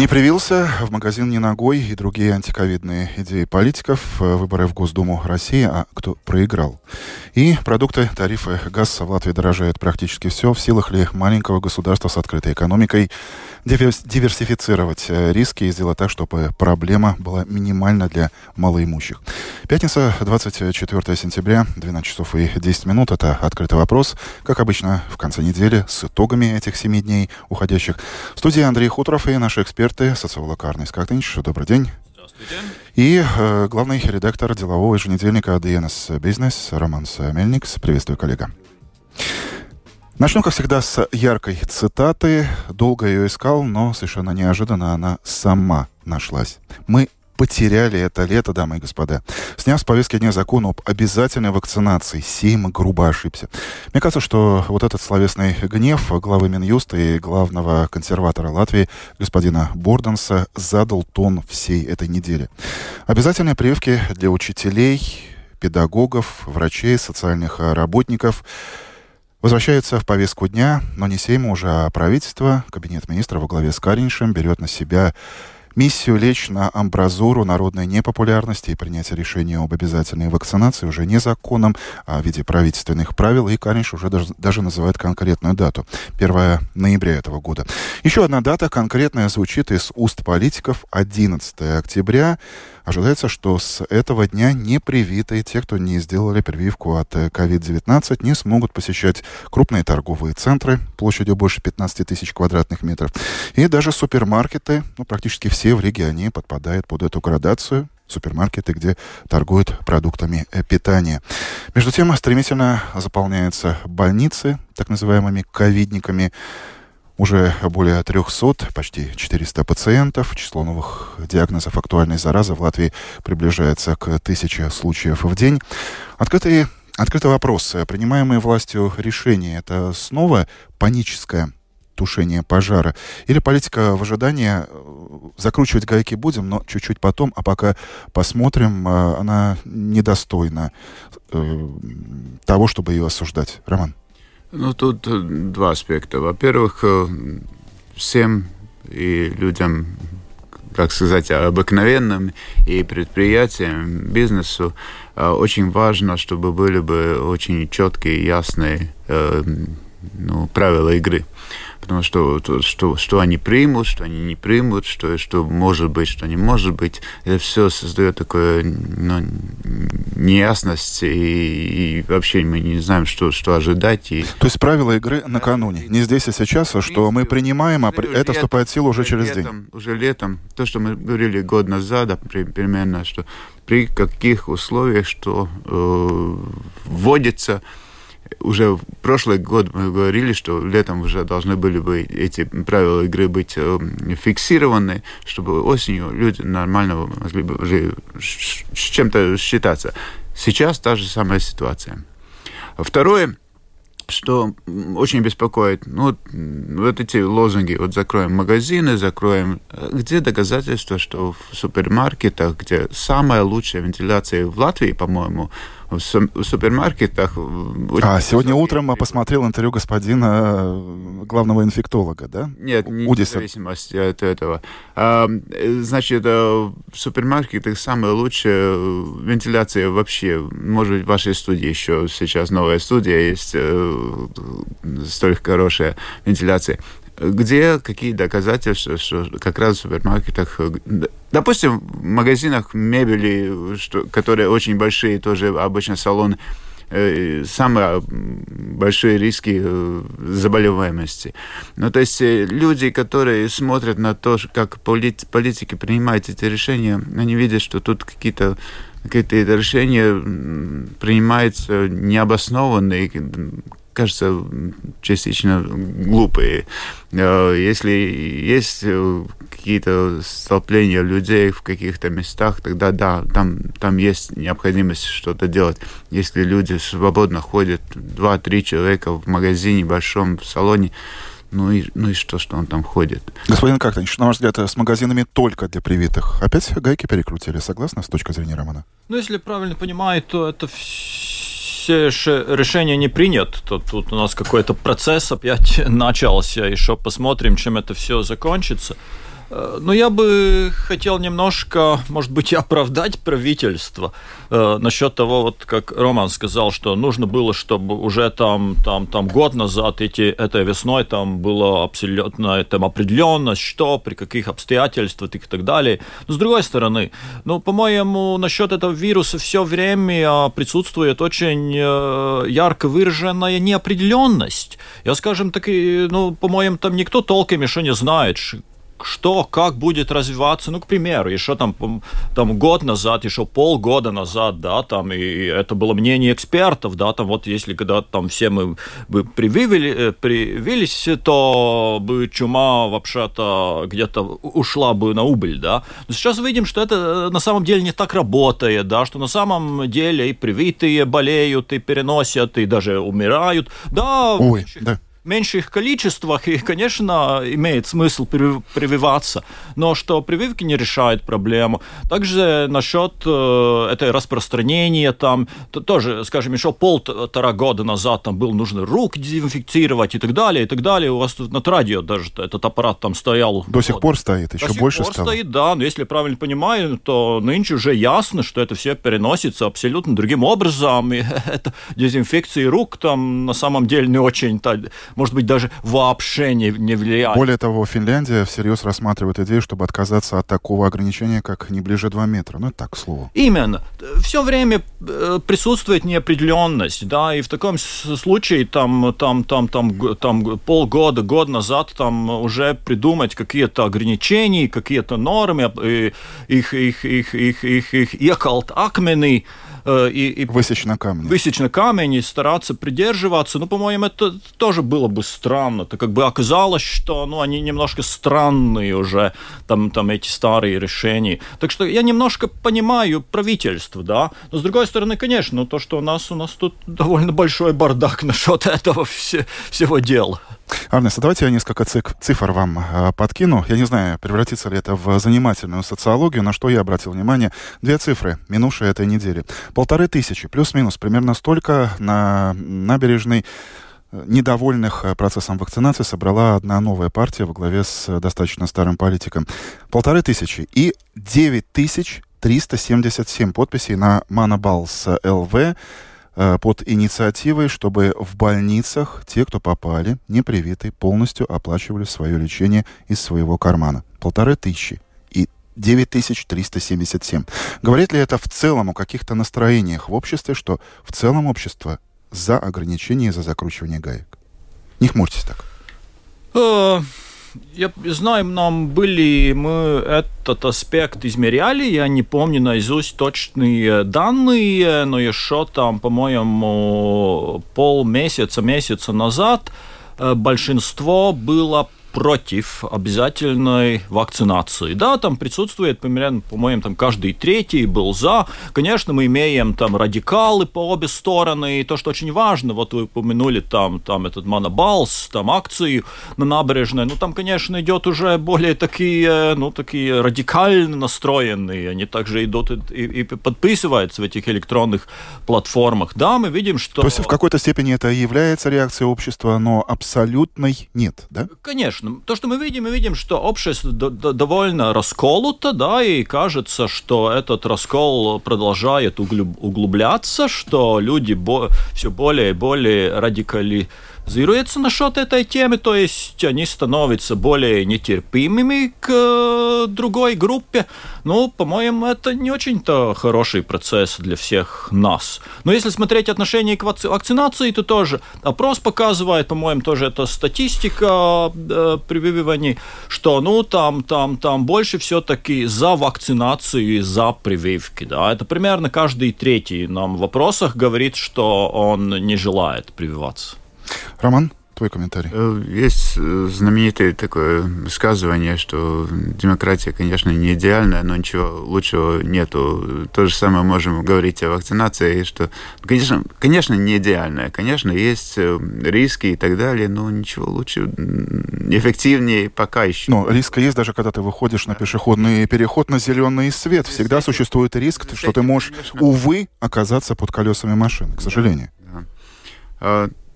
Не привился в магазин не ногой и другие антиковидные идеи политиков, э, выборы в Госдуму России, а кто проиграл. И продукты, тарифы, газ в Латвии дорожают практически все. В силах ли маленького государства с открытой экономикой диверсифицировать э, риски и сделать так, чтобы проблема была минимальна для малоимущих. Пятница, 24 сентября, 12 часов и 10 минут. Это «Открытый вопрос». Как обычно, в конце недели с итогами этих семи дней уходящих. В студии Андрей Хуторов и наши эксперты, социолог Арнис Кактынч. Добрый день. И э, главный редактор делового еженедельника DNS Business Роман Мельникс. Приветствую, коллега. Начнем, как всегда, с яркой цитаты. Долго ее искал, но совершенно неожиданно она сама нашлась. Мы потеряли это лето, дамы и господа. Сняв с повестки дня закон об обязательной вакцинации, Сейм грубо ошибся. Мне кажется, что вот этот словесный гнев главы Минюста и главного консерватора Латвии господина Борденса задал тон всей этой недели. Обязательные прививки для учителей, педагогов, врачей, социальных работников – возвращается в повестку дня, но не Сейм уже, а правительство, кабинет министров во главе с Кариншем берет на себя миссию лечь на амбразуру народной непопулярности и принятия решения об обязательной вакцинации уже не законом, а в виде правительственных правил, и Каринш уже даже, даже называет конкретную дату — 1 ноября этого года. Еще одна дата конкретная звучит из уст политиков — 11 октября. Ожидается, что с этого дня непривитые, те, кто не сделали прививку от COVID-19, не смогут посещать крупные торговые центры площадью больше 15 тысяч квадратных метров. И даже супермаркеты, ну, практически все в регионе подпадают под эту градацию супермаркеты, где торгуют продуктами э, питания. Между тем, стремительно заполняются больницы, так называемыми ковидниками. Уже более 300, почти 400 пациентов. Число новых диагнозов актуальной заразы в Латвии приближается к тысяче случаев в день. Открытый, открытый вопрос. Принимаемые властью решения – это снова паническое тушение пожара? Или политика в ожидании, закручивать гайки будем, но чуть-чуть потом, а пока посмотрим, э, она недостойна э, того, чтобы ее осуждать. Роман. Ну, тут э, два аспекта. Во-первых, э, всем и людям, как сказать, обыкновенным и предприятиям, бизнесу э, очень важно, чтобы были бы очень четкие, ясные ну, правила игры потому что, что, что они примут, что они не примут, что, что может быть, что не может быть. Это все создает такую ну, неясность, и, и вообще мы не знаем, что, что ожидать. И... То есть правила игры накануне, не здесь и сейчас, а что мы принимаем, а это вступает в силу уже через летом, день. Уже летом, то, что мы говорили год назад, да, примерно, что при каких условиях, что э, вводится уже в прошлый год мы говорили, что летом уже должны были бы эти правила игры быть э, фиксированы, чтобы осенью люди нормально могли бы уже с чем-то считаться. Сейчас та же самая ситуация. Второе, что очень беспокоит, ну, вот эти лозунги, вот закроем магазины, закроем... Где доказательства, что в супермаркетах, где самая лучшая вентиляция в Латвии, по-моему, в супермаркетах. А, сегодня утром я посмотрел интервью господина э, главного инфектолога, да? Нет, не в зависимости от этого. А, значит, э, в супермаркетах самая лучшая э, вентиляция вообще. Может быть, в вашей студии еще сейчас новая студия есть, столь хорошая вентиляция где какие доказательства, что как раз в супермаркетах, допустим, в магазинах мебели, что, которые очень большие, тоже обычно салон, э, самые большие риски э, заболеваемости. Ну, то есть э, люди, которые смотрят на то, как политики принимают эти решения, они видят, что тут какие-то какие-то решения принимаются необоснованные, кажется, частично глупые. Э, если есть э, какие-то столпления людей в каких-то местах, тогда да, там, там есть необходимость что-то делать. Если люди свободно ходят, два-три человека в магазине большом, в салоне, ну и, ну и что, что он там ходит? Господин Кактанич, на ваш взгляд, с магазинами только для привитых. Опять гайки перекрутили, согласны, с точки зрения Романа? Ну, если правильно понимаю, то это все решение не принят. То тут у нас какой-то процесс опять начался, еще посмотрим, чем это все закончится. Э, но я бы хотел немножко, может быть, оправдать правительство э, насчет того, вот как Роман сказал, что нужно было, чтобы уже там, там, там год назад, эти, этой весной, там было абсолютно там определенность, что, при каких обстоятельствах и так далее. Но с другой стороны, ну, по-моему, насчет этого вируса все время присутствует очень э, ярко выраженная неопределенность. Я, скажем так, ну, по-моему, там никто толком еще не знает, что, как будет развиваться, ну, к примеру, еще там, там год назад, еще полгода назад, да, там, и это было мнение экспертов, да, там вот если когда там все мы бы прививили, э, привились, то бы чума вообще-то где-то ушла бы на убыль, да. Но сейчас видим, что это э, на самом деле не так работает, да, что на самом деле и привитые болеют, и переносят, и даже умирают, да. Ой, да меньших количествах, и, конечно, имеет смысл прививаться, но что прививки не решают проблему. Также насчет э, этой распространения, там, то, тоже, скажем, еще полтора года назад там был нужно рук дезинфицировать и так далее, и так далее. У вас тут на радио даже этот аппарат там стоял. До сих вот. пор стоит, еще До больше сих пор стало. стоит, да, но если правильно понимаю, то нынче уже ясно, что это все переносится абсолютно другим образом, и это дезинфекции рук там на самом деле не очень может быть, даже вообще не, не влияет. Более того, Финляндия всерьез рассматривает идею, чтобы отказаться от такого ограничения, как не ближе 2 метра. Ну, это так, к слову. Именно. Все время э, присутствует неопределенность, да, и в таком случае там, там, там, там, там полгода, год назад там уже придумать какие-то ограничения, какие-то нормы, и их, их, их, их, их, их, их акмени, Э, и, и высечь на камне. Высечь на камень и стараться придерживаться. Ну, по-моему, это тоже было бы странно. Это как бы оказалось, что ну, они немножко странные уже, там, там эти старые решения. Так что я немножко понимаю правительство, да. Но с другой стороны, конечно, то, что у нас, у нас тут довольно большой бардак насчет этого все, всего дела. Арнес, а давайте я несколько цифр вам э, подкину. Я не знаю, превратится ли это в занимательную социологию, на что я обратил внимание. Две цифры минувшей этой недели. Полторы тысячи, плюс-минус, примерно столько на набережной э, недовольных э, процессом вакцинации собрала одна новая партия во главе с достаточно старым политиком. Полторы тысячи и девять тысяч 377 подписей на Манабалс ЛВ под инициативой, чтобы в больницах те, кто попали, непривитые, полностью оплачивали свое лечение из своего кармана. Полторы тысячи 9377. Говорит ли это в целом о каких-то настроениях в обществе, что в целом общество за ограничение, за закручивание гаек? Не хмурьтесь так. Я знаю, нам были, мы этот аспект измеряли, я не помню наизусть точные данные, но еще там, по-моему, полмесяца, месяца назад э, большинство было против обязательной вакцинации. Да, там присутствует примерно, по-моему, там каждый третий был за. Конечно, мы имеем там радикалы по обе стороны, и то, что очень важно, вот вы упомянули там, там этот монобалс, там акции на набережной, ну там, конечно, идет уже более такие, ну, такие радикально настроенные, они также идут и, и, и подписываются в этих электронных платформах. Да, мы видим, что... То есть в какой-то степени это является реакцией общества, но абсолютной нет, да? Конечно конечно. То, что мы видим, мы видим, что общество довольно расколото, да, и кажется, что этот раскол продолжает углубляться, что люди все более и более радикали зируется насчет этой темы, то есть они становятся более нетерпимыми к э, другой группе. Ну, по-моему, это не очень-то хороший процесс для всех нас. Но если смотреть отношение к вакцинации, то тоже опрос показывает, по-моему, тоже это статистика э, прививаний, что, ну, там, там, там больше все-таки за вакцинацию и за прививки, да. Это примерно каждый третий нам в вопросах говорит, что он не желает прививаться. Роман, Твой комментарий. Э, есть э, знаменитое такое высказывание, что демократия, конечно, не идеальная, но ничего лучшего нету. То же самое можем говорить о вакцинации, что, конечно, конечно, не идеальная. Конечно, есть э, риски и так далее, но ничего лучше, эффективнее пока еще. Но риск есть даже когда ты выходишь на пешеходный переход на зеленый свет. Всегда существует риск, что ты можешь, увы, оказаться под колесами машины, к сожалению.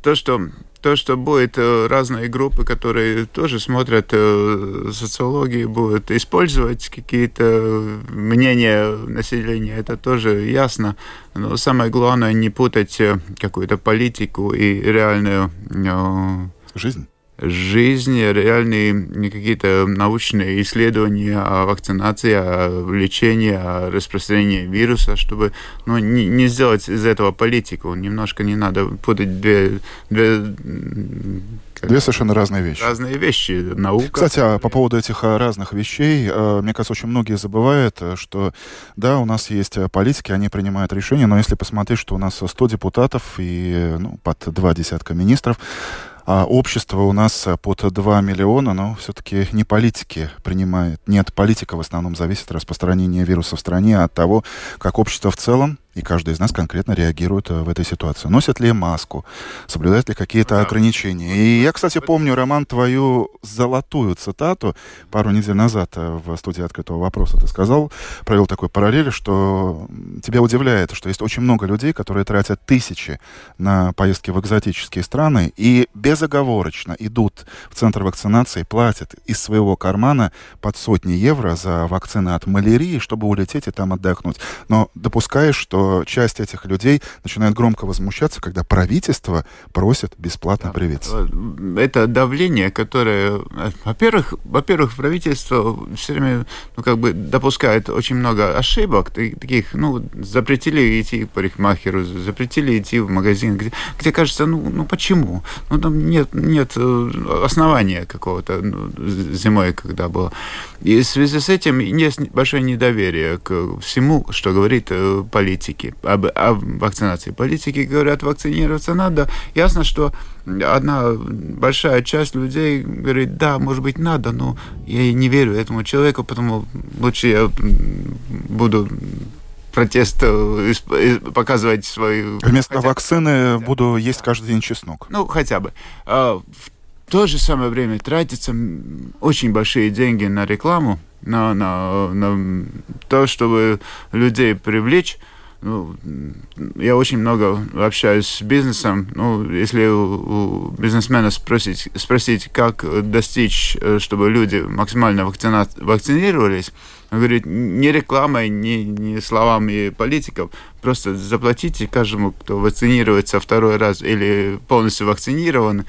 То, что то, что будет э, разные группы, которые тоже смотрят э, социологии, будут использовать какие-то мнения населения, это тоже ясно. Но самое главное не путать э, какую-то политику и реальную жизнь жизнь, реальные какие-то научные исследования о вакцинации, о лечении, о распространении вируса, чтобы ну, не, не сделать из этого политику. Немножко не надо путать две, две Две совершенно разные вещи. Разные вещи. Наука. Кстати, а по поводу этих а, разных вещей, а, мне кажется, очень многие забывают, э, что, да, у нас есть э, политики, они принимают решения, но если посмотреть, что у нас 100 депутатов и ну, под два десятка министров, а общество у нас э, под 2 миллиона, но все-таки не политики принимают. Нет, политика в основном зависит от распространения вируса в стране, от того, как общество в целом и каждый из нас конкретно реагирует э, в этой ситуации. Носят ли маску, соблюдают ли какие-то ограничения. И я, кстати, помню, Роман, твою золотую цитату пару недель назад э, в студии «Открытого вопроса» ты сказал, провел такой параллель, что тебя удивляет, что есть очень много людей, которые тратят тысячи на поездки в экзотические страны и безоговорочно идут в центр вакцинации, платят из своего кармана под сотни евро за вакцины от малярии, чтобы улететь и там отдохнуть. Но допускаешь, что часть этих людей начинает громко возмущаться, когда правительство просит бесплатно привиться. Это давление, которое, во-первых, во-первых, правительство все время, ну, как бы допускает очень много ошибок, таких, ну, запретили идти к парикмахеру, запретили идти в магазин, где, где кажется, ну, ну почему? Ну, там нет, нет э, основания какого-то ну, зимой, когда было. И в связи с этим есть большое недоверие к всему, что говорит э, политики, об, об вакцинации. Политики говорят, вакцинироваться надо. Ясно, что одна большая часть людей говорит, да, может быть, надо, но я не верю этому человеку, потому лучше я буду протест э, показывать свою... Вместо хотя... вакцины буду есть каждый день чеснок. Ну, хотя бы. А, в то же самое время тратятся очень большие деньги на рекламу, на, на, на то, чтобы людей привлечь. Ну, я очень много общаюсь с бизнесом. Ну, если у, у бизнесмена спросить, спросить, как достичь, э, чтобы люди максимально вакцина, вакцинировались, он говорит, не рекламой, не, не словами политиков, просто заплатите каждому, кто вакцинируется второй раз или полностью вакцинирован,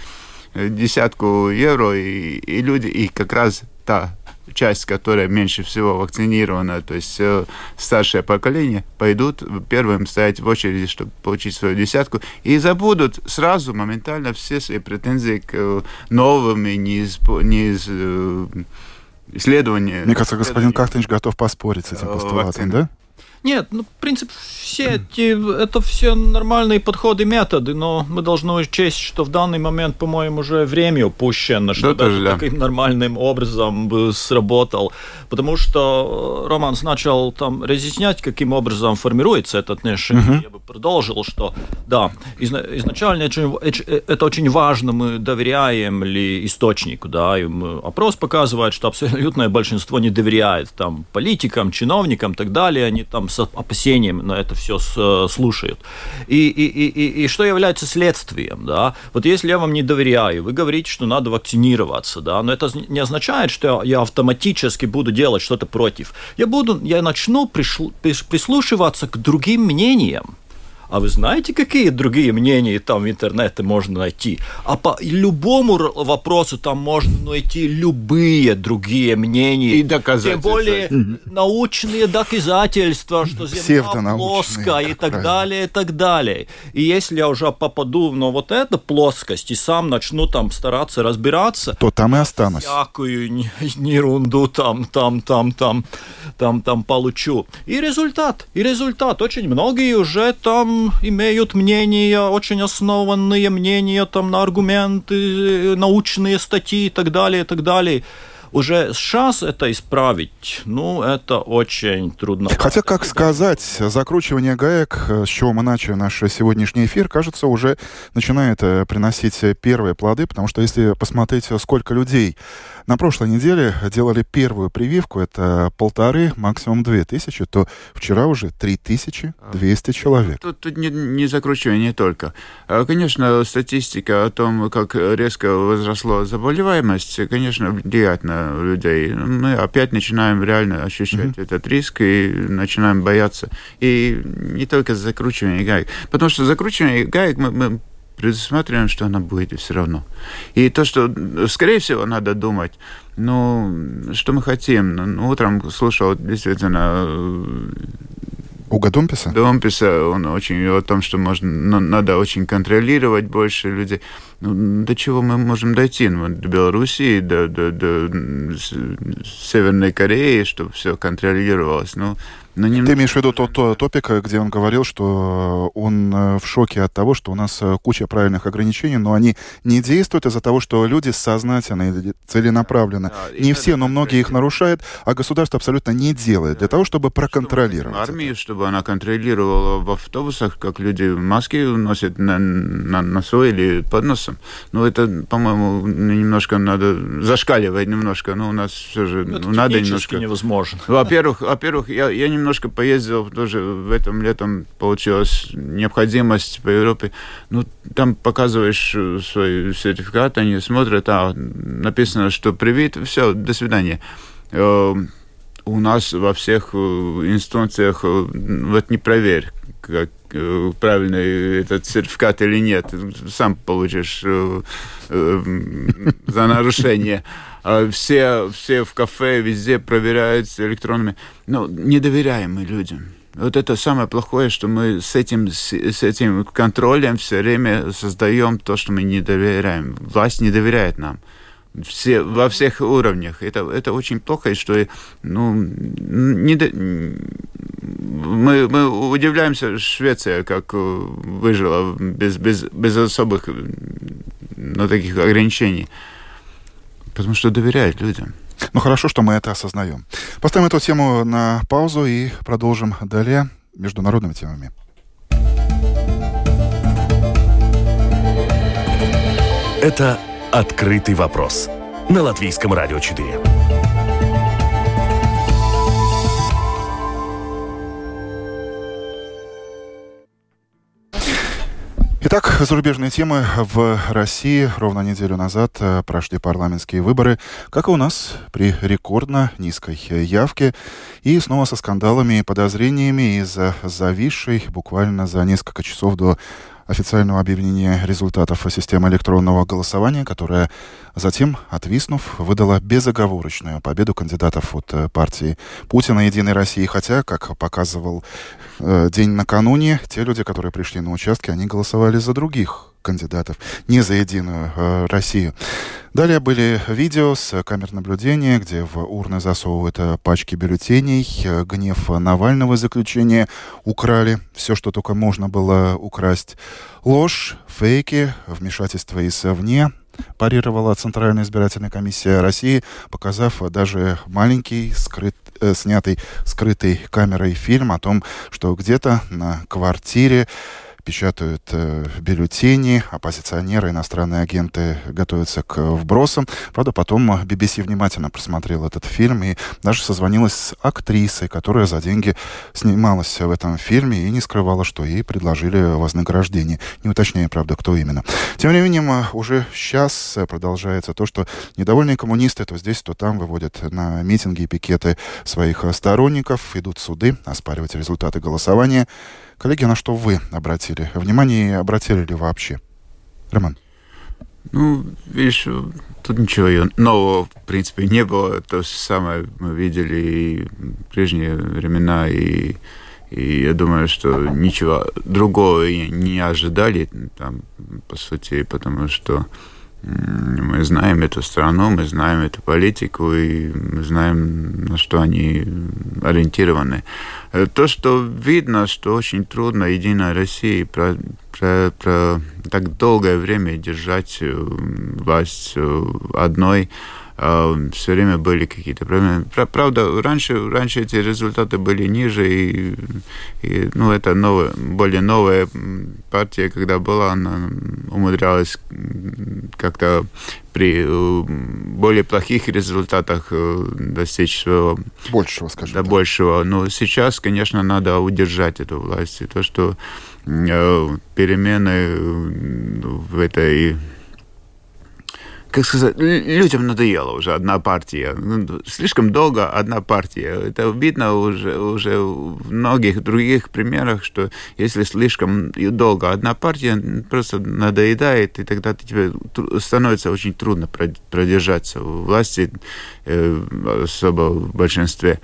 десятку евро, и, и люди, и как раз та часть, которая меньше всего вакцинирована, то есть э, старшее поколение, пойдут первым стоять в очереди, чтобы получить свою десятку, и забудут сразу, моментально все свои претензии к э, новым и не из, не из э, исследования. Мне кажется, господин Кахтинч готов поспорить с этим постулатом, да? Нет, ну, в принципе, все эти, это все нормальные подходы, методы, но мы должны учесть, что в данный момент, по-моему, уже время упущено, что да, даже да. таким нормальным образом бы сработал. Потому что Роман начал там разъяснять, каким образом формируется это отношение. Угу. Я бы продолжил, что да, изначально это очень важно, мы доверяем ли источнику, да, и опрос показывает, что абсолютное большинство не доверяет там политикам, чиновникам и так далее, они там с опасением на это все слушают. И, и, и, и что является следствием, да? Вот если я вам не доверяю, вы говорите, что надо вакцинироваться, да, но это не означает, что я автоматически буду делать что-то против. Я буду, я начну прислушиваться к другим мнениям. А вы знаете, какие другие мнения там в интернете можно найти? А по любому вопросу там можно найти любые другие мнения. И доказательства. Тем более научные доказательства, что Земля плоская и так правильно. далее, и так далее. И если я уже попаду на вот эту плоскость и сам начну там стараться разбираться, то там и останусь. Всякую ерунду там, там, там, там, там, там получу. И результат, и результат. Очень многие уже там имеют мнения, очень основанные мнения там на аргументы, научные статьи и так далее, и так далее уже сейчас это исправить, ну, это очень трудно. Хотя, как сказать, закручивание гаек, с чего мы начали наш сегодняшний эфир, кажется, уже начинает э, приносить первые плоды, потому что если посмотреть, сколько людей на прошлой неделе делали первую прививку, это полторы, максимум две тысячи, то вчера уже три тысячи двести человек. Тут, тут не, не закручивание только. А, конечно, статистика о том, как резко возросла заболеваемость, конечно, влияет на людей. Мы опять начинаем реально ощущать mm-hmm. этот риск и начинаем бояться. И не только закручивание гаек. Потому что закручивание гаек мы, мы предусматриваем, что она будет все равно. И то, что, скорее всего, надо думать, ну, что мы хотим. Ну, утром слушал действительно Уга Думписа? Думписа, он очень о том, что можно, ну, надо очень контролировать больше людей. Ну, до чего мы можем дойти? Ну, до Белоруссии, до, до, до Северной Кореи, чтобы все контролировалось. Ну, но не... Ты имеешь в виду тот, тот топик, где он говорил, что он э, в шоке от того, что у нас э, куча правильных ограничений, но они не действуют из-за того, что люди сознательно или целенаправленно. Да, не все, но многие их нарушают, а государство абсолютно не делает для того, чтобы проконтролировать. Армию, это. чтобы она контролировала в автобусах, как люди маски носят на, на носу или под носом. Ну, это, по-моему, немножко надо зашкаливать немножко. Ну, у нас все же это надо немножко... невозможно. Во-первых, во-первых, я, я немного немножко поездил, тоже в этом летом получилась необходимость по Европе. Ну, там показываешь э, свой сертификат, они смотрят, а написано, что привит, все, до свидания. Э, у нас во всех э, инстанциях вот не проверь, как правильный этот сертификат или нет. Сам получишь за нарушение. А все, все в кафе, везде проверяются электронными. Ну, не доверяем мы людям. Вот это самое плохое, что мы с этим, с, этим контролем все время создаем то, что мы не доверяем. Власть не доверяет нам. Все, во всех уровнях. Это, это очень плохо, и что ну, не до... мы, мы удивляемся, Швеция как выжила без, без, без особых ну, таких ограничений потому что доверяет людям. Ну хорошо, что мы это осознаем. Поставим эту тему на паузу и продолжим далее международными темами. Это «Открытый вопрос» на Латвийском радио 4. Итак, зарубежные темы. В России ровно неделю назад э, прошли парламентские выборы, как и у нас, при рекордно низкой явке и снова со скандалами и подозрениями из-за зависшей буквально за несколько часов до официального объявления результатов системы электронного голосования, которая затем, отвиснув, выдала безоговорочную победу кандидатов от э, партии Путина «Единой России». Хотя, как показывал э, день накануне, те люди, которые пришли на участки, они голосовали за других кандидатов, не за «Единую э, Россию». Далее были видео с камер наблюдения, где в урны засовывают э, пачки бюллетеней. Э, гнев Навального заключения украли. Все, что только можно было украсть. Ложь, фейки, вмешательство извне парировала Центральная избирательная комиссия России, показав даже маленький скрыт, э, снятый скрытой камерой фильм о том, что где-то на квартире печатают э, бюллетени, оппозиционеры, иностранные агенты готовятся к вбросам. Правда, потом BBC внимательно просмотрел этот фильм и даже созвонилась с актрисой, которая за деньги снималась в этом фильме и не скрывала, что ей предложили вознаграждение. Не уточняя, правда, кто именно. Тем временем, э, уже сейчас продолжается то, что недовольные коммунисты то здесь, то там выводят на митинги и пикеты своих сторонников, идут суды, оспаривать результаты голосования. Коллеги, на что вы обратили внимание и обратили ли вообще? Роман. Ну, видишь, тут ничего нового, в принципе, не было. То же самое мы видели и в прежние времена, и, и я думаю, что ничего другого не ожидали там, по сути, потому что Мы знаем эту страну, мы знаем эту политику, и мы знаем, на что они ориентированы. То, что видно, что очень трудно Единой России про, про, про так долгое время держать э, власть э, одной, все время были какие-то проблемы. Правда, раньше, раньше эти результаты были ниже, и, и ну, это новая, более новая партия, когда была, она умудрялась как-то при э, более плохих результатах э, достичь своего... Большего, скажем да, так. большего. Но сейчас, конечно, надо удержать эту власть. И то, что э, перемены в этой как сказать, людям надоело уже одна партия. Ну, слишком долго одна партия. Это видно уже, уже в многих других примерах, что если слишком долго одна партия просто надоедает, и тогда тебе становится очень трудно продержаться в власти, э, особо в большинстве.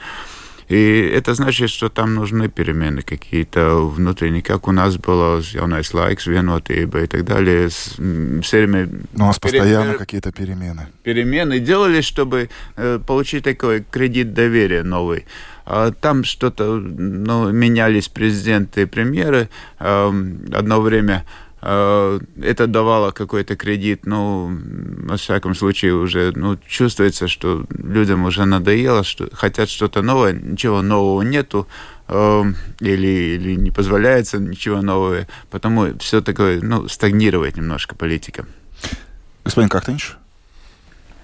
И это значит, что там нужны перемены какие-то внутренние, как у нас было с Jaunais laiks, vienotība и так далее. Все время... Ну, у нас постоянно какие-то перемены. Перемены делали, чтобы э, получить такой кредит доверия новый. А там что-то, ну, менялись президенты и премьеры. Одно время это давало какой-то кредит, ну, во всяком случае, уже ну, чувствуется, что людям уже надоело, что хотят что-то новое, ничего нового нету, э, или, или не позволяется ничего нового, потому все такое, ну, стагнирует немножко политика. Господин Кактынч,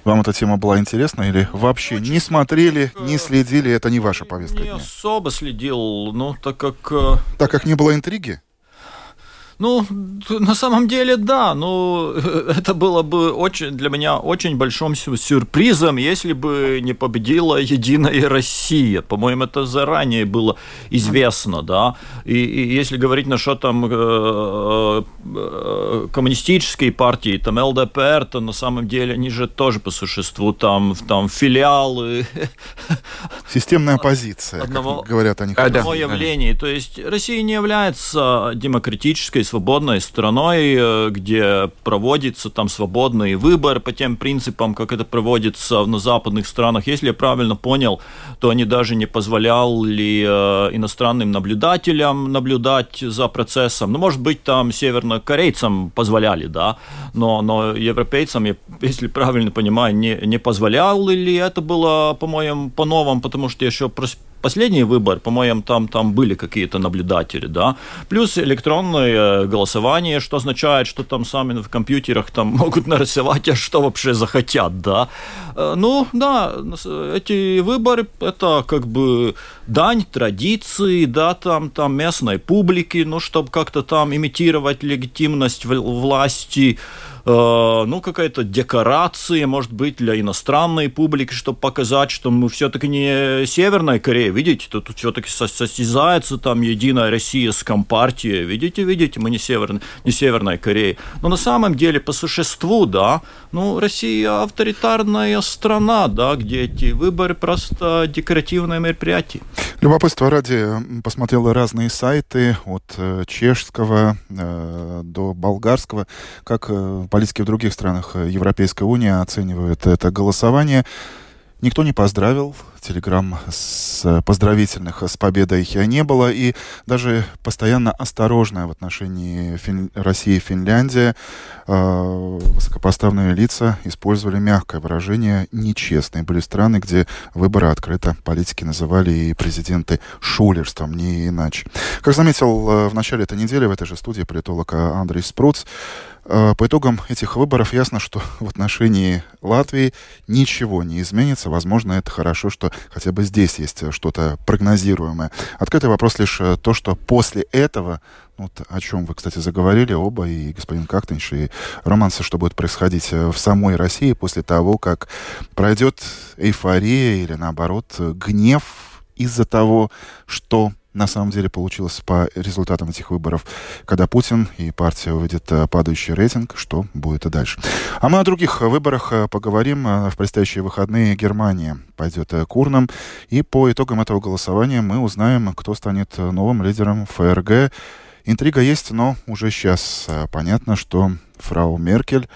вам эта тема была интересна или вообще Очень не смотрели, не следили, это не ваша повестка не дня? Не особо следил, ну, так как... Э, так как не было интриги? Ну, на самом деле, да. Ну, это было бы очень, для меня очень большим сюрпризом, если бы не победила Единая Россия. По-моему, это заранее было известно, да. И, и если говорить насчет там э, э, коммунистической партии, там ЛДПР, то на самом деле они же тоже по существу там, там филиалы. Системная оппозиция, одного, как говорят они. Одно явление. То есть Россия не является демократической свободной страной, э, где проводится там свободный выбор по тем принципам, как это проводится на западных странах. Если я правильно понял, то они даже не позволяли э, иностранным наблюдателям наблюдать за процессом. Ну, может быть, там севернокорейцам позволяли, да, но, но европейцам, если правильно понимаю, не, не позволяли ли это было, по-моему, по-новому, потому что еще последний выбор, по-моему, там, там были какие-то наблюдатели, да, плюс электронное голосование, что означает, что там сами в компьютерах там могут нарисовать, а что вообще захотят, да. Э, ну, да, эти выборы, это как бы дань традиции, да, там, там местной публики, ну, чтобы как-то там имитировать легитимность власти, Э, ну, какая-то декорация, может быть, для иностранной публики, чтобы показать, что мы все-таки не Северная Корея, видите, тут, все-таки состязается там Единая Россия с Компартией, видите, видите, мы не, северная, не Северная Корея. Но на самом деле, по существу, да, ну, Россия авторитарная страна, да, где эти выборы просто декоративное мероприятие. Любопытство ради посмотрел разные сайты от э, чешского э, до болгарского, как э, политики в других странах э, Европейской Унии оценивают это голосование. Никто не поздравил, телеграмм с поздравительных с победой не было, и даже постоянно осторожная в отношении Фин... России и Финляндии э, высокопоставленные лица использовали мягкое выражение «нечестные». Были страны, где выборы открыто политики называли и президенты шулерством, не иначе. Как заметил э, в начале этой недели в этой же студии политолог Андрей Спруц, Э, по итогам этих выборов ясно, что в отношении Латвии ничего не изменится. Возможно, это хорошо, что хотя бы здесь есть что-то прогнозируемое. Открытый вопрос лишь э, то, что после этого, вот о чем вы, кстати, заговорили оба, и господин Кактенш, и Романса, что будет происходить э, в самой России после того, как пройдет эйфория или, наоборот, гнев из-за того, что на самом деле получилось по результатам этих выборов, когда Путин и партия увидят э, падающий рейтинг, что будет и дальше. А мы о других выборах э, поговорим. Э, в предстоящие выходные Германия пойдет к урнам. И по итогам этого голосования мы узнаем, кто станет новым лидером ФРГ. Интрига есть, но уже сейчас понятно, что фрау Меркель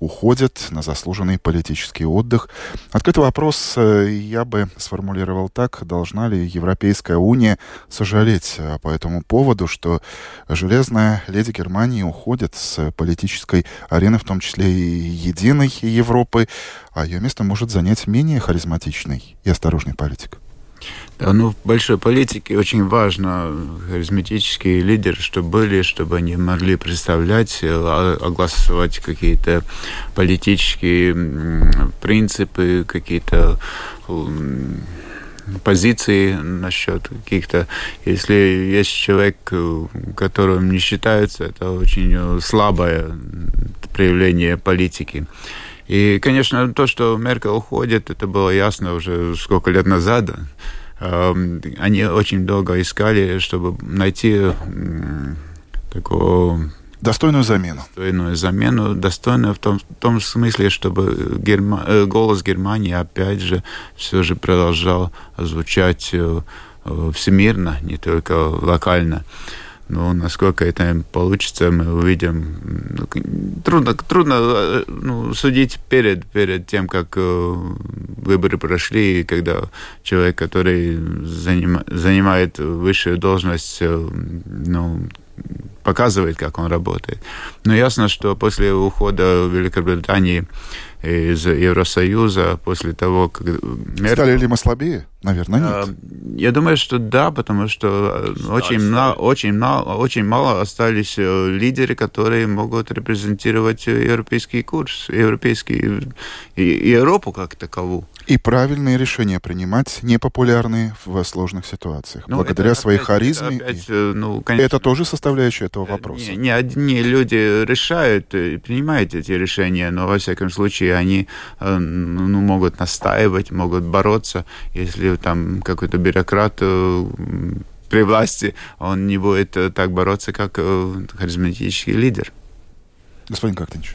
уходят на заслуженный политический отдых. Открытый вопрос э, я бы сформулировал так. Должна ли Европейская уния сожалеть э, по этому поводу, что железная леди Германии уходит с политической арены, в том числе и единой Европы, а ее место может занять менее харизматичный и осторожный политик? Да, ну, в большой политике очень важно харизматические лидеры, чтобы были, чтобы они могли представлять, э, огласывать какие-то политические принципы, какие-то позиции насчет каких-то... Если есть человек, которым не считается, это очень слабое проявление политики. И, конечно, то, что Меркель уходит, это было ясно уже сколько лет назад. Эм, они очень долго искали, чтобы найти такого Достойную замену. Достойную замену, достойную в том, в том смысле, чтобы Герма... Э, голос Германии опять же все же продолжал звучать э, всемирно, не только локально. Но насколько это получится, мы увидим. Ну, трудно, трудно э, ну, судить перед, перед тем, как э, выборы прошли, и когда человек, который заним, занимает высшую должность, э, ну, показывает, как он работает. Но ясно, что после ухода Великобритании из Евросоюза, после того, как... Стали ли мы слабее? Наверное, нет. А, я думаю, что да, потому что стали, очень, стали. Мало, очень, мало, очень мало остались э, лидеры, которые могут репрезентировать европейский курс, европейский и Европу как таковую. И правильные решения принимать, непопулярные в сложных ситуациях, ну, благодаря это, своей опять, харизме. Это, опять, э, ну, конечно, это тоже составляющая этого э, вопроса. Не, не одни люди решают и принимают эти решения, но во всяком случае они ну, могут настаивать, могут бороться, если там какой-то бюрократ э, при власти, он не будет э, так бороться, как э, харизматический лидер. Господин Кактынч.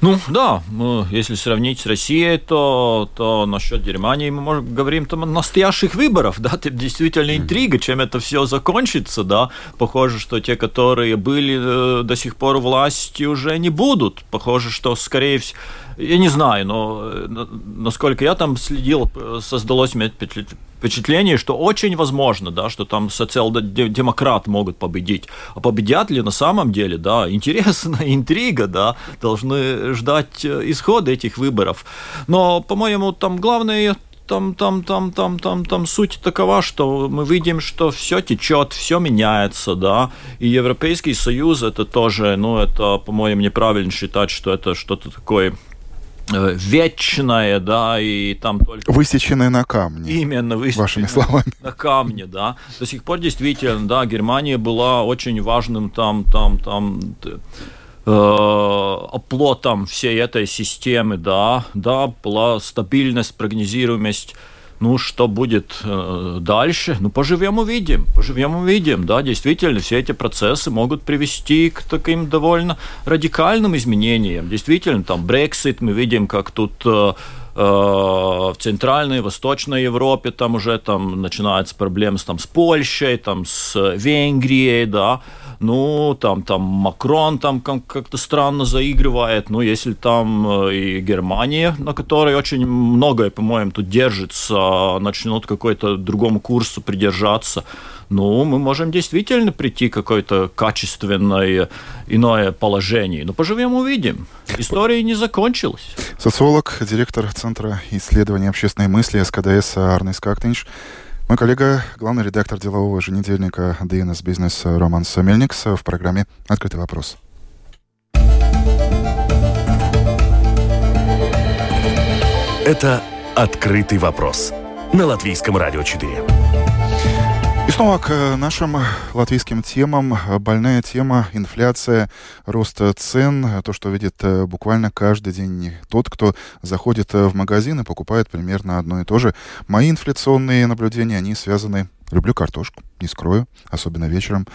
Ну да, если сравнить с Россией, то, то насчет Германии мы можем, говорим там о настоящих выборах, да, это действительно интрига, чем это все закончится, да. Похоже, что те, которые были до сих пор власти, уже не будут. Похоже, что скорее всего я не знаю, но э, насколько я там следил, создалось мне впечатление, что очень возможно, да, что там социал-демократы могут победить. А победят ли на самом деле, да, интересная интрига, да, должны ждать э, исхода этих выборов. Но, по-моему, там главное там, там, там, там, там, там суть такова, что мы видим, что все течет, все меняется, да, и Европейский Союз это тоже, ну, это, по-моему, неправильно считать, что это что-то такое вечное, да, и там только... Высеченное на камне. Именно, высеченное вашими словами. на камне, да. До сих пор действительно, да, Германия была очень важным там, там, там э, оплотом всей этой системы, да, да, была стабильность, прогнозируемость ну, что будет э, дальше? Ну, поживем увидим. Поживем увидим. Да, действительно, все эти процессы могут привести к таким довольно радикальным изменениям. Действительно, там Brexit, мы видим, как тут э, в Центральной, Восточной Европе там уже там начинаются проблемы с, там, с Польшей, там, с Венгрией, да, ну, там, там Макрон там как-то странно заигрывает, ну, если там э, и Германия, на которой очень многое, по-моему, тут держится, начнут какой-то другому курсу придержаться, ну, мы можем действительно прийти к какое-то качественное иное положение. Но поживем, увидим. История не закончилась. Социолог, директор Центра исследования общественной мысли СКДС Арнис Кактинш мой коллега, главный редактор делового еженедельника DNS Бизнес Роман Самельникс в программе «Открытый вопрос». Это «Открытый вопрос» на Латвийском радио 4. И снова к э, нашим латвийским темам. Больная тема – инфляция, рост цен. То, что видит э, буквально каждый день тот, кто заходит э, в магазин и покупает примерно одно и то же. Мои инфляционные наблюдения, они связаны... Люблю картошку, не скрою, особенно вечером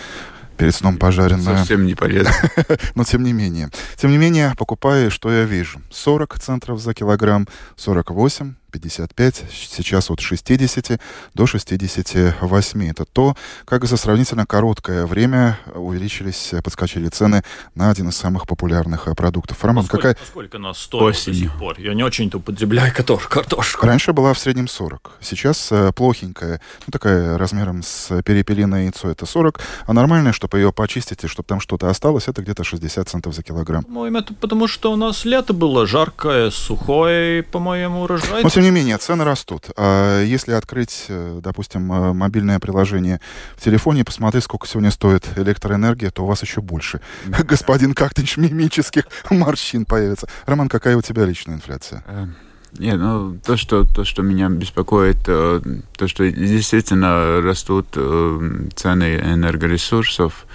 перед сном пожаренная. Совсем не полезно. Но тем не менее. Тем не менее, покупаю, что я вижу. 40 центров за килограмм, 48 55, сейчас от 60 до 68. Это то, как за сравнительно короткое время увеличились, подскочили цены на один из самых популярных продуктов. Роман, а какая... Сколько нас стоит Осенью. до сих пор? Я не очень-то употребляю картошку. Раньше была в среднем 40. Сейчас э, плохенькая, ну такая размером с перепелиное яйцо, это 40. А нормальная, чтобы ее почистить и чтобы там что-то осталось, это где-то 60 центов за килограмм. По-моему, это потому что у нас лето было жаркое, сухое, по-моему, урожай. Но, тем не менее, цены растут. А если открыть, э, допустим, э, мобильное приложение в телефоне и посмотреть, сколько сегодня стоит электроэнергия, то у вас еще больше, господин как-нибудь мимических морщин появится. Роман, какая у тебя личная инфляция? Эм, нет, ну то, что то, что меня беспокоит, э, то, что действительно растут цены энергоресурсов,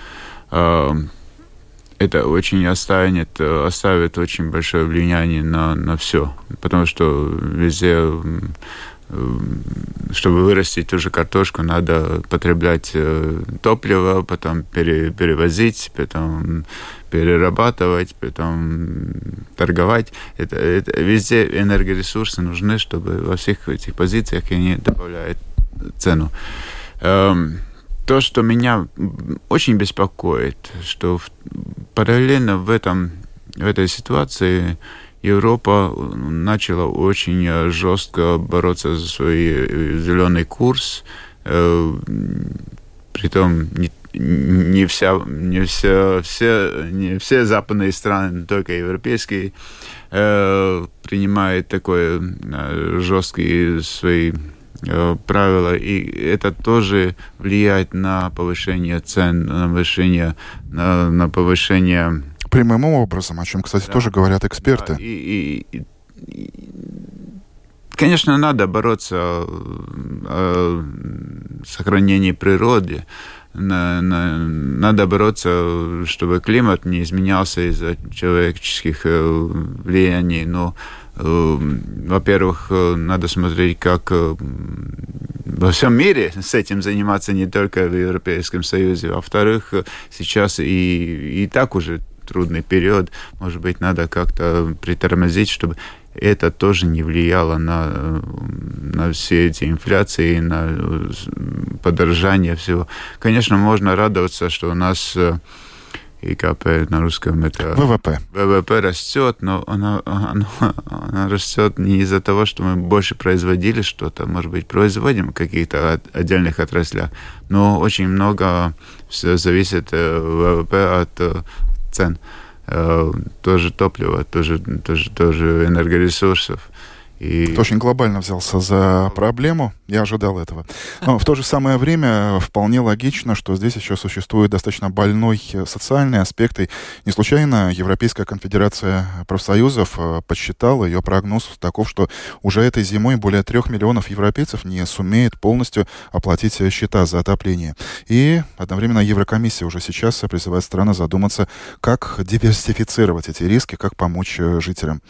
это очень останет, оставит очень большое влияние на, на все. Потому что везде, чтобы вырастить ту же картошку, надо потреблять э, топливо, потом пере, перевозить, потом перерабатывать, потом торговать. Это, это, везде энергоресурсы нужны, чтобы во всех этих позициях они добавляют цену. То, что меня очень беспокоит, что в, параллельно в, этом, в этой ситуации Европа начала очень э, жестко бороться за свой э, зеленый курс, э, притом не, не вся, не все, все, не все западные страны, только европейские, э, принимают такой э, жесткий свои Э, правила, и это тоже влияет на повышение цен, на повышение, на, на повышение... Прямым образом, о чем, кстати, да. тоже говорят эксперты. Да, и, и, и, конечно, надо бороться о, о сохранении природы, на, на, надо бороться, чтобы климат не изменялся из-за человеческих э, влияний, но во-первых, э, надо смотреть, как э, во всем мире с этим заниматься, не только в Европейском Союзе. Во-вторых, э, сейчас и, и так уже трудный период, может быть, надо как-то притормозить, чтобы это тоже не влияло на, на все эти инфляции, на подорожание всего. Конечно, можно радоваться, что у нас ИКП на русском это... ВВП. ВВП растет, но она, она, она растет не из-за того, что мы больше производили что-то, может быть, производим какие-то отдельных отраслях, но очень много все зависит э, ВВП от э, цен. Э, тоже топлива, тоже, тоже, тоже энергоресурсов. И... Ты очень глобально взялся за проблему, я ожидал этого. Но в то же самое время вполне логично, что здесь еще существует достаточно больной социальный аспект. И не случайно Европейская конфедерация профсоюзов э, подсчитала, ее прогноз таков, что уже этой зимой более трех миллионов европейцев не сумеет полностью оплатить счета за отопление. И одновременно Еврокомиссия уже сейчас призывает страны задуматься, как диверсифицировать эти риски, как помочь э, жителям.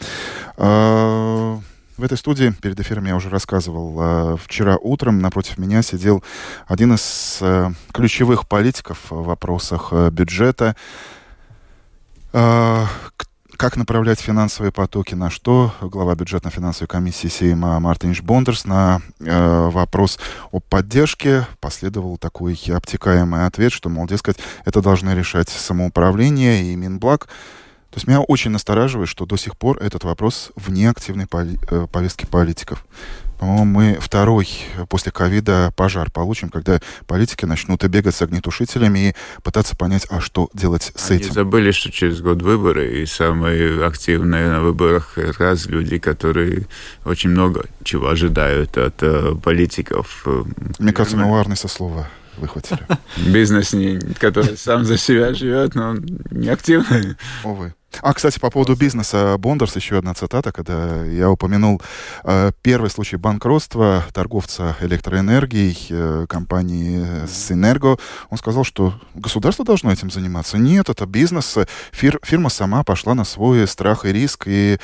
В этой студии перед эфиром я уже рассказывал. А, вчера утром напротив меня сидел один из э, ключевых политиков в вопросах э, бюджета. Как направлять финансовые потоки, на что глава бюджетно-финансовой комиссии Сейма Мартинш Бондерс на э, вопрос о поддержке последовал такой обтекаемый ответ, что, мол, дескать, это должны решать самоуправление и Минблаг. То есть меня очень настораживает, что до сих пор этот вопрос вне активной э, повестки политиков. По-моему, мы второй после ковида пожар получим, когда политики начнут бегать с огнетушителями и пытаться понять, а что делать с Они этим. забыли, что через год выборы, и самые активные на выборах раз люди, которые очень много чего ожидают от э, политиков. Мне кажется, мы варны со слова выхватили. Бизнес, который сам за себя живет, но не активный. Увы. А, кстати, по поводу бизнеса Бондерс, еще одна цитата, когда я упомянул э, первый случай банкротства торговца электроэнергией э, компании Синерго. Он сказал, что государство должно этим заниматься. Нет, это бизнес. Фир, фирма сама пошла на свой страх и риск, и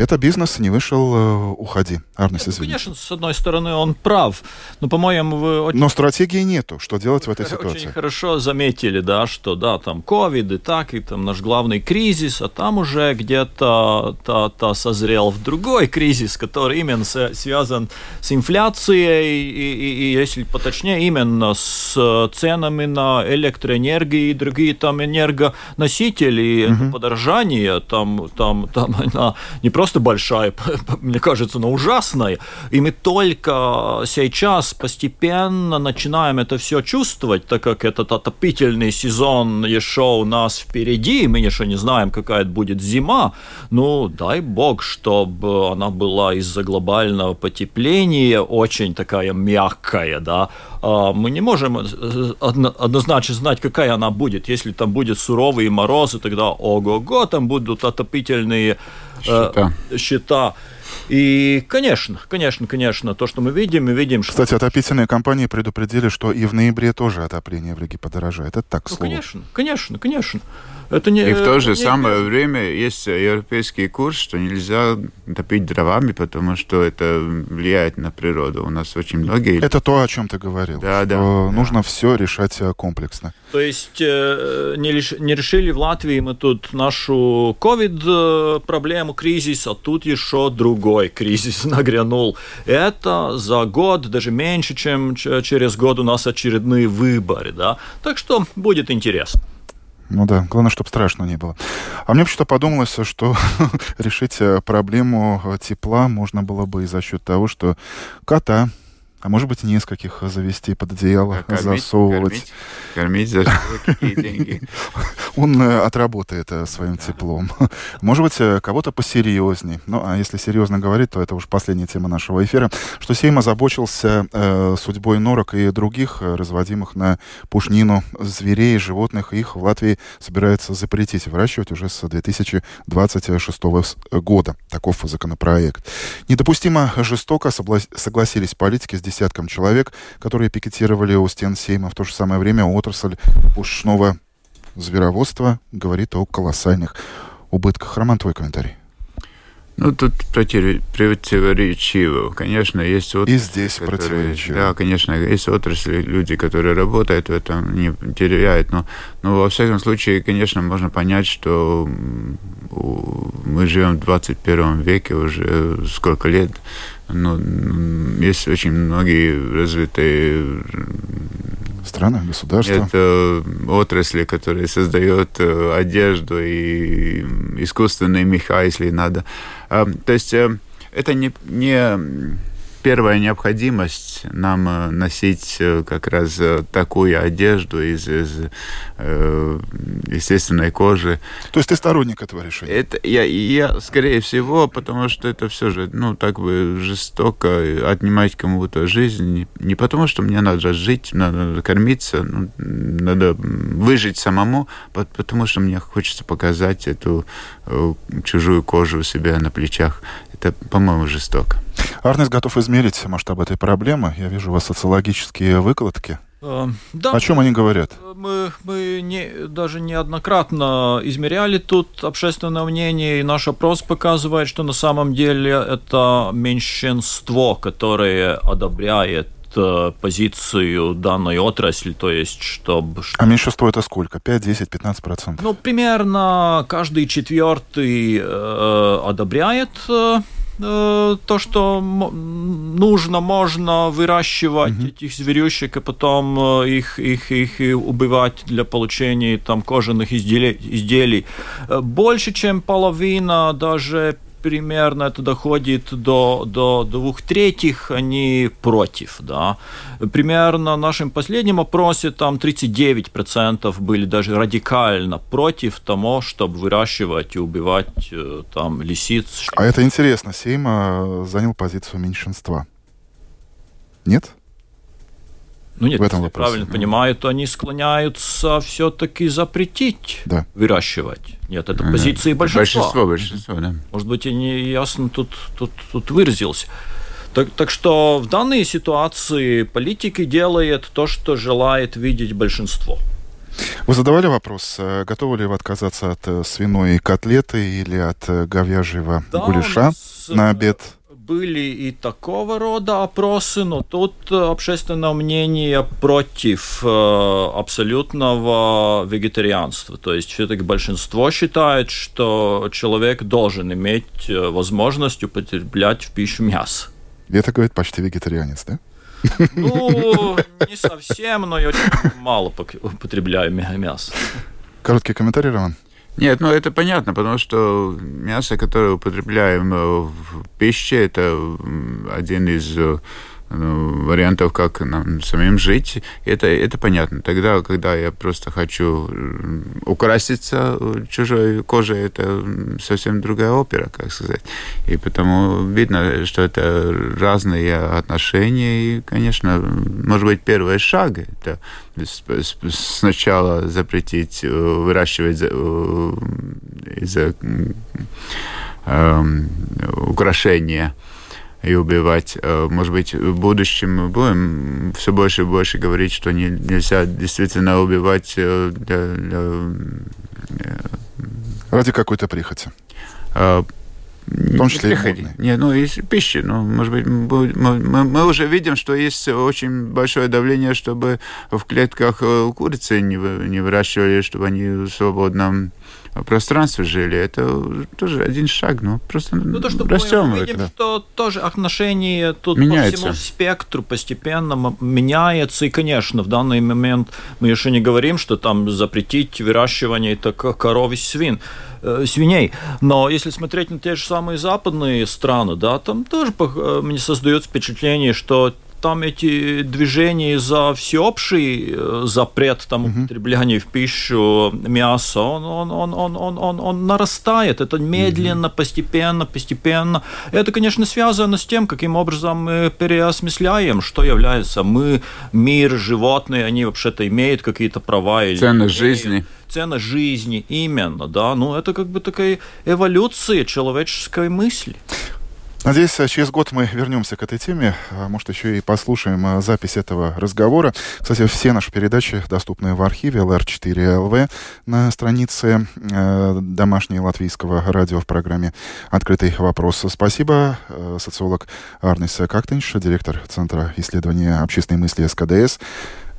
Это бизнес, не вышел, э, уходи. Арнес, Нет, извини. Конечно, с одной стороны, он прав. Но, по-моему, вы очень Но стратегии нету. Что делать в этой Очень ситуации? хорошо заметили, да, что да, там ковид и так, и там наш главный кризис, а там уже где-то та, та созрел в другой кризис, который именно связан с инфляцией и, и- и, если поточнее, именно с э, ценами на электроэнергию и другие там энергоносители. Это подорожание там, там, там она не просто большая, мне кажется, но ужасная. И мы только сейчас постепенно начинаем это все чувствовать, так как этот отопительный сезон еще у нас впереди, мы еще не знаем, какая будет зима. Ну, дай бог, чтобы она была из-за глобального потепления очень такая мягкая, да. А Мы не можем э, одно- однозначно знать, какая она будет. Если там будет суровые морозы, тогда ого-го, там будут отопительные э, Счета. счета. И, конечно, конечно, конечно, то, что мы видим, мы видим, что... Кстати, отопительные компании предупредили, что и в ноябре тоже отопление в Риге подорожает. Это так, Ну, слово. конечно, конечно, конечно. Это не, И в то же не- самое время есть европейский курс, что нельзя топить дровами, потому что это влияет на природу. У нас очень многие... Это то, о чем ты говорил. Да, да, что да. Нужно все решать э, комплексно. То есть э, не, решили в Латвии мы тут нашу ковид э, проблему, кризис, а тут еще другой кризис нагрянул. Это за год, даже меньше, чем через год у нас очередные выборы, да. Так что будет интересно. Ну да, главное, чтобы страшно не было. А мне почему-то подумалось, что решить э, проблему тепла можно было бы и за счет того, что кота, а может быть нескольких завести под одеяло, кормить, засовывать. Кормить, кормить за какие деньги. Он э, отработает э, своим теплом. Может быть, э, кого-то посерьезней. Ну, а если серьезно говорить, то это уж последняя тема нашего эфира, что Сейм озабочился э, судьбой норок и других разводимых на пушнину зверей, животных. Их в Латвии собирается запретить выращивать уже с 2026 с- года. Таков законопроект. Недопустимо жестоко согласились политики с десятком человек, которые пикетировали у стен Сейма. В то же самое время отрасль пушного звероводство говорит о колоссальных убытках. Роман, твой комментарий. Ну, тут против- противоречиво. Конечно, есть отрасли, И здесь которые- противоречиво. Да, конечно, есть отрасли, люди, которые работают в этом, не теряют. Но, но во всяком случае, конечно, можно понять, что мы живем в 21 веке уже сколько лет. Ну, есть очень многие развитые Страна, государство. это отрасли, которые создают э, одежду и искусственные меха, если надо. А, То есть э, это не, не первая необходимость нам э, носить э, как раз э, такую одежду из, из э, естественной кожи. То есть ты сторонник этого решения? Это я, я, скорее всего, потому что это все же, ну, так бы жестоко отнимать кому-то жизнь. Не, потому, что мне надо жить, надо кормиться, ну, надо выжить самому, по- потому что мне хочется показать эту э, чужую кожу у себя на плечах. Это, по-моему, жестоко. Арнес готов измерить масштаб этой проблемы. Я вижу у вас социологические выкладки. Э, Да, О чем они говорят? Мы, мы не, даже неоднократно измеряли тут общественное мнение, и наш опрос показывает, что на самом деле это меньшинство, которое одобряет э, позицию данной отрасли, то есть чтобы... А меньшинство это сколько? 5, 10, 15 процентов? Ну, примерно каждый четвертый э, одобряет э, э, то, что нужно, можно выращивать этих зверюшек и потом э, их, их, их убивать для получения там кожаных изделий. изделий. Э, Больше, чем половина, даже примерно это доходит до, до двух третьих, они против, да. Примерно в нашем последнем опросе там 39% были даже радикально против того, чтобы выращивать и убивать э, там лисиц. А это интересно. Сейм э, занял позицию меньшинства. Нет? Ну нет, в этом если вопросе, правильно ну. понимаю, то они склоняются все-таки запретить Да. выращивать. Нет, это позиции большинства. Большинство, большинство, да. Может быть, я не ясно тут, тут, тут выразился. Так, так что в данной ситуации политики делает то, что желает видеть большинство. Вы задавали вопрос, э, готовы ли вы отказаться от э, свиной котлеты или от э, говяжьего да, гуляша на обед? Были и такого рода опросы, но тут общественное мнение против абсолютного вегетарианства. То есть все-таки большинство считает, что человек должен иметь возможность употреблять в пищу мясо. Это говорит почти вегетарианец, да? Ну, не совсем, но я очень мало употребляю мясо. Короткий комментарий, Роман? Нет, ну это понятно, потому что мясо, которое употребляем э, в пище, это один из э, вариантов, как нам самим жить, это, это понятно. Тогда, когда я просто хочу украситься чужой кожей, это совсем другая опера, как сказать. И потому видно, что это разные отношения. И, конечно, может быть, первый шаг – это сначала запретить э, выращивать э, из-за эм, украшения – и убивать. Э, может быть, в будущем мы будем все больше и больше говорить, что не, нельзя действительно убивать э. Э, ради какой-то прихоти. В том числе и Не, ну, из пищи. Ну, может быть, мы, мы, мы уже видим, что есть очень большое давление, чтобы в клетках курицы не, не выращивали, чтобы они в свободном пространстве жили, это тоже один шаг, ну просто ну, то, что растем. Мы видим, что тоже отношения тут меняется. по всему спектру постепенно меняется, и, конечно, в данный момент мы еще не говорим, что там запретить выращивание так коров и свин э, свиней. Но если смотреть на те же самые западные страны, да, там тоже э, мне создает впечатление, что там эти движения за всеобщий э, запрет там, угу. употребления в пищу мяса, он, он, он, он, он, он, он нарастает. Это медленно, угу. постепенно, постепенно. Это, конечно, связано с тем, каким образом мы переосмысляем, что является мы, мир, животные, они вообще-то имеют какие-то права. Или Ценность жизни цена жизни, именно, да, ну это как бы такая эволюция человеческой мысли. Надеюсь, через год мы вернемся к этой теме. А, может, еще и послушаем а, запись этого разговора. Кстати, все наши передачи доступны в архиве LR4LV на странице э, домашней латвийского радио в программе «Открытый вопрос». Спасибо. Э, социолог Арнис Кактенш, директор Центра исследования общественной мысли СКДС.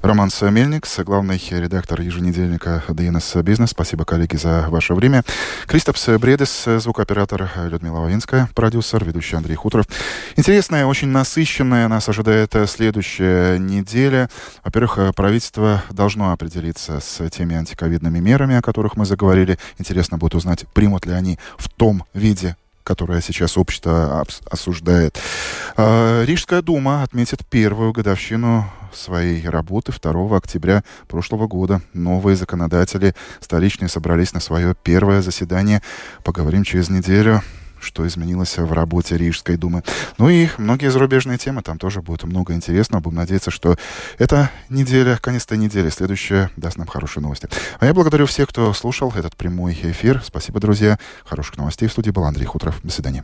Роман Мельникс, главный редактор еженедельника DNS Бизнес. Спасибо, коллеги, за ваше время. Кристопс Бредес, звукооператор Людмила Вавинская, продюсер, ведущий Андрей Хуторов. Интересная, очень насыщенная нас ожидает следующая неделя. Во-первых, правительство должно определиться с теми антиковидными мерами, о которых мы заговорили. Интересно будет узнать, примут ли они в том виде, которое сейчас общество осуждает. А, Рижская дума отметит первую годовщину своей работы 2 октября прошлого года. Новые законодатели столичные собрались на свое первое заседание. Поговорим через неделю что изменилось в работе Рижской думы. Ну и многие зарубежные темы, там тоже будет много интересного. Будем надеяться, что эта неделя, конец-то недели, следующая даст нам хорошие новости. А я благодарю всех, кто слушал этот прямой эфир. Спасибо, друзья. Хороших новостей. В студии был Андрей Хутров. До свидания.